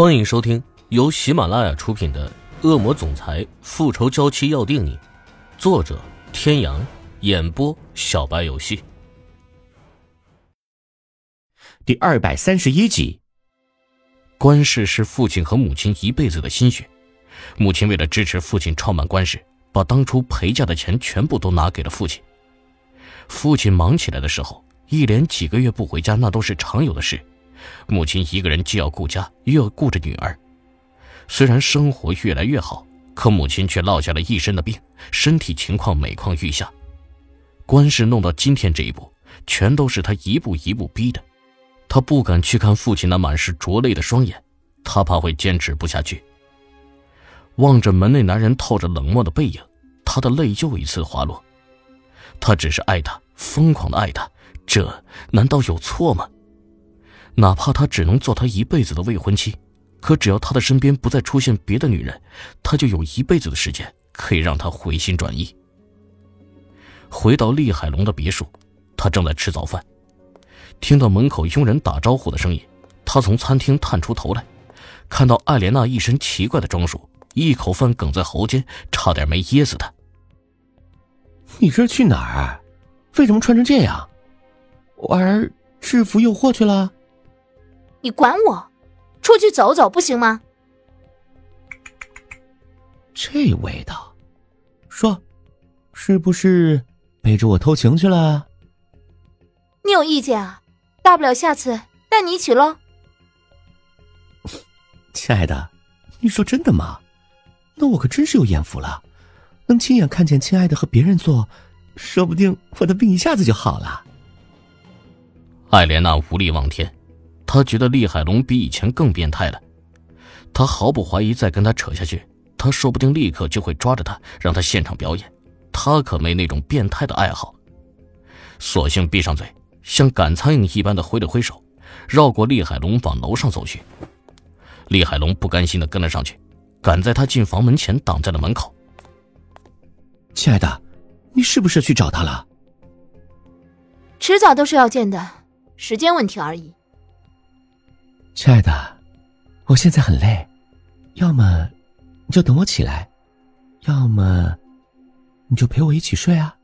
欢迎收听由喜马拉雅出品的《恶魔总裁复仇娇妻要定你》，作者：天阳，演播：小白游戏。第二百三十一集，关氏是父亲和母亲一辈子的心血。母亲为了支持父亲创办关氏，把当初陪嫁的钱全部都拿给了父亲。父亲忙起来的时候，一连几个月不回家，那都是常有的事。母亲一个人既要顾家，又要顾着女儿。虽然生活越来越好，可母亲却落下了一身的病，身体情况每况愈下。关氏弄到今天这一步，全都是他一步一步逼的。他不敢去看父亲那满是浊泪的双眼，他怕会坚持不下去。望着门内男人透着冷漠的背影，他的泪又一次滑落。他只是爱他，疯狂的爱他，这难道有错吗？哪怕他只能做他一辈子的未婚妻，可只要他的身边不再出现别的女人，他就有一辈子的时间可以让他回心转意。回到厉海龙的别墅，他正在吃早饭，听到门口佣人打招呼的声音，他从餐厅探出头来，看到艾莲娜一身奇怪的装束，一口饭哽在喉间，差点没噎死他。你这是去哪儿？为什么穿成这样？玩制服诱惑去了？你管我？出去走走不行吗？这味道，说，是不是背着我偷情去了？你有意见啊？大不了下次带你一起喽。亲爱的，你说真的吗？那我可真是有眼福了，能亲眼看见亲爱的和别人做，说不定我的病一下子就好了。艾莲娜无力望天。他觉得厉海龙比以前更变态了，他毫不怀疑再跟他扯下去，他说不定立刻就会抓着他，让他现场表演。他可没那种变态的爱好，索性闭上嘴，像赶苍蝇一般的挥了挥手，绕过厉海龙往楼上走去。厉海龙不甘心的跟了上去，赶在他进房门前挡在了门口。亲爱的，你是不是去找他了？迟早都是要见的，时间问题而已。亲爱的，我现在很累，要么你就等我起来，要么你就陪我一起睡啊。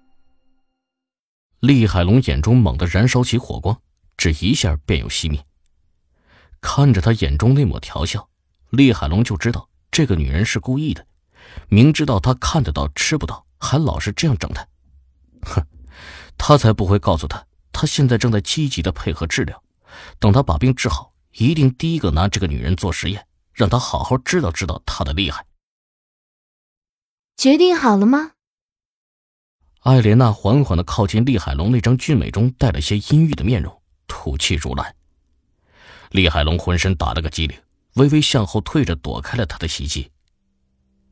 厉海龙眼中猛地燃烧起火光，只一下便又熄灭。看着他眼中那抹调笑，厉海龙就知道这个女人是故意的，明知道他看得到吃不到，还老是这样整他。哼，他才不会告诉他，他现在正在积极的配合治疗，等他把病治好。一定第一个拿这个女人做实验，让她好好知道知道她的厉害。决定好了吗？艾莲娜缓缓的靠近厉海龙那张俊美中带了些阴郁的面容，吐气如兰。厉海龙浑身打了个激灵，微微向后退着躲开了他的袭击。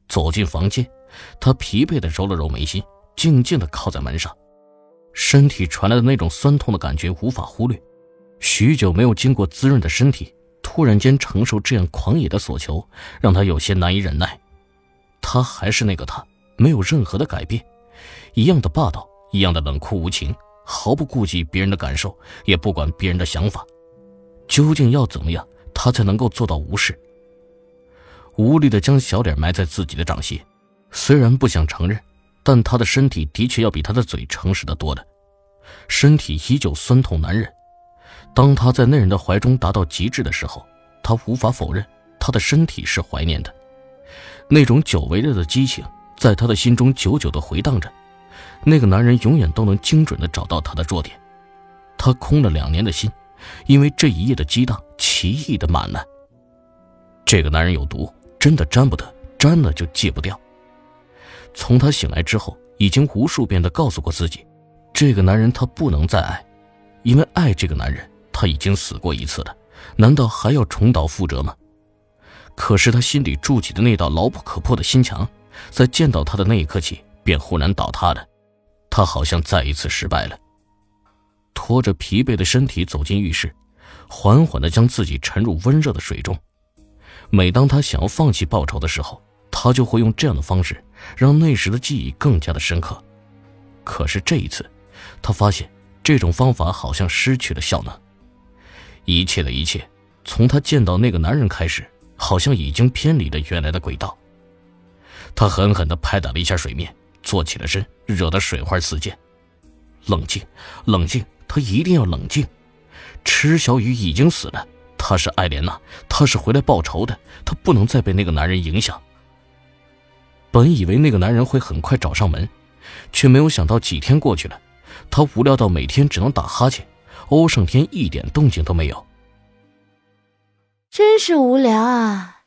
走进房间，他疲惫的揉了揉眉心，静静的靠在门上，身体传来的那种酸痛的感觉无法忽略。许久没有经过滋润的身体，突然间承受这样狂野的索求，让他有些难以忍耐。他还是那个他，没有任何的改变，一样的霸道，一样的冷酷无情，毫不顾及别人的感受，也不管别人的想法。究竟要怎么样，他才能够做到无视？无力的将小脸埋在自己的掌心，虽然不想承认，但他的身体的确要比他的嘴诚实的多的，身体依旧酸痛难忍。当他在那人的怀中达到极致的时候，他无法否认，他的身体是怀念的。那种久违了的激情，在他的心中久久的回荡着。那个男人永远都能精准的找到他的弱点。他空了两年的心，因为这一夜的激荡，奇异的满了。这个男人有毒，真的沾不得，沾了就戒不掉。从他醒来之后，已经无数遍的告诉过自己，这个男人他不能再爱，因为爱这个男人。他已经死过一次了，难道还要重蹈覆辙吗？可是他心里筑起的那道牢不可破的心墙，在见到他的那一刻起，便忽然倒塌了。他好像再一次失败了。拖着疲惫的身体走进浴室，缓缓地将自己沉入温热的水中。每当他想要放弃报仇的时候，他就会用这样的方式，让那时的记忆更加的深刻。可是这一次，他发现这种方法好像失去了效能。一切的一切，从他见到那个男人开始，好像已经偏离了原来的轨道。他狠狠地拍打了一下水面，坐起了身，惹得水花四溅。冷静，冷静，他一定要冷静。池小雨已经死了，她是艾莲娜，她是回来报仇的，她不能再被那个男人影响。本以为那个男人会很快找上门，却没有想到几天过去了，他无聊到每天只能打哈欠，欧胜天一点动静都没有。真是无聊啊！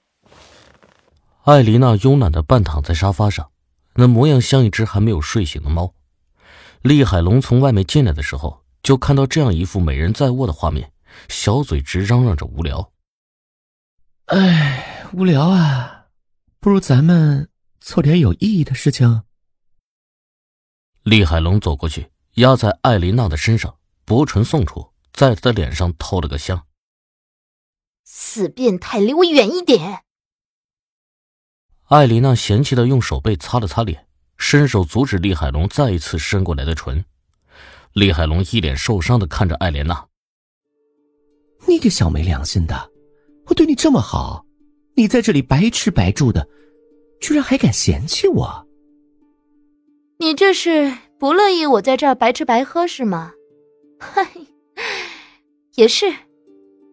艾琳娜慵懒的半躺在沙发上，那模样像一只还没有睡醒的猫。厉海龙从外面进来的时候，就看到这样一副美人在握的画面，小嘴直嚷嚷着无聊。哎，无聊啊！不如咱们做点有意义的事情。厉海龙走过去，压在艾琳娜的身上，薄唇送出，在他的脸上偷了个香。死变态，离我远一点！艾琳娜嫌弃的用手背擦了擦脸，伸手阻止厉海龙再一次伸过来的唇。厉海龙一脸受伤的看着艾莲娜：“你个小没良心的，我对你这么好，你在这里白吃白住的，居然还敢嫌弃我？你这是不乐意我在这儿白吃白喝是吗？嗨，也是，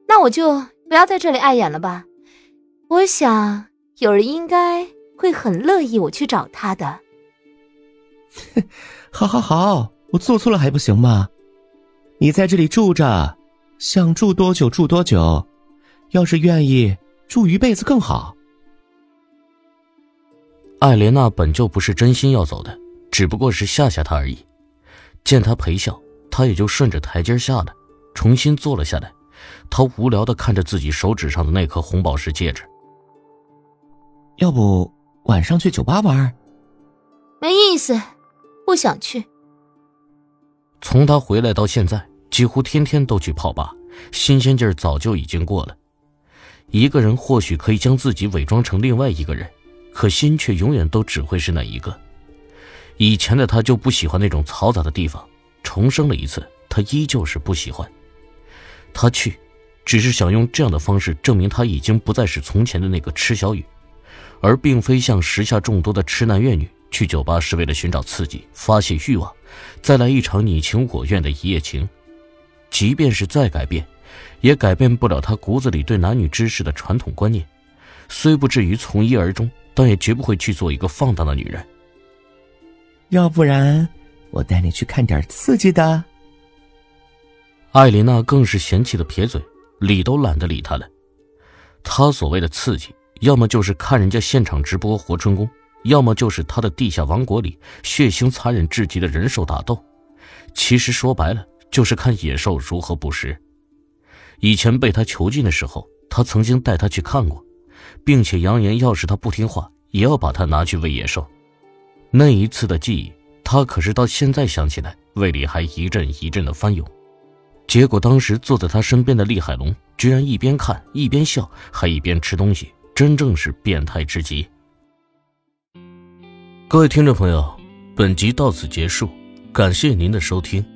那我就。”不要在这里碍眼了吧，我想有人应该会很乐意我去找他的。好好好，我做错了还不行吗？你在这里住着，想住多久住多久，要是愿意住一辈子更好。艾莲娜本就不是真心要走的，只不过是吓吓他而已。见他陪笑，他也就顺着台阶下来，重新坐了下来。他无聊的看着自己手指上的那颗红宝石戒指。要不晚上去酒吧玩？没意思，不想去。从他回来到现在，几乎天天都去泡吧，新鲜劲儿早就已经过了。一个人或许可以将自己伪装成另外一个人，可心却永远都只会是那一个。以前的他就不喜欢那种嘈杂的地方，重生了一次，他依旧是不喜欢。他去。只是想用这样的方式证明他已经不再是从前的那个池小雨，而并非像时下众多的痴男怨女去酒吧是为了寻找刺激、发泄欲望，再来一场你情我愿的一夜情。即便是再改变，也改变不了他骨子里对男女之事的传统观念。虽不至于从一而终，但也绝不会去做一个放荡的女人。要不然，我带你去看点刺激的。艾琳娜更是嫌弃的撇嘴。理都懒得理他了。他所谓的刺激，要么就是看人家现场直播活春宫，要么就是他的地下王国里血腥残忍至极的人兽打斗。其实说白了，就是看野兽如何捕食。以前被他囚禁的时候，他曾经带他去看过，并且扬言，要是他不听话，也要把他拿去喂野兽。那一次的记忆，他可是到现在想起来，胃里还一阵一阵的翻涌。结果，当时坐在他身边的厉海龙居然一边看一边笑，还一边吃东西，真正是变态至极。各位听众朋友，本集到此结束，感谢您的收听。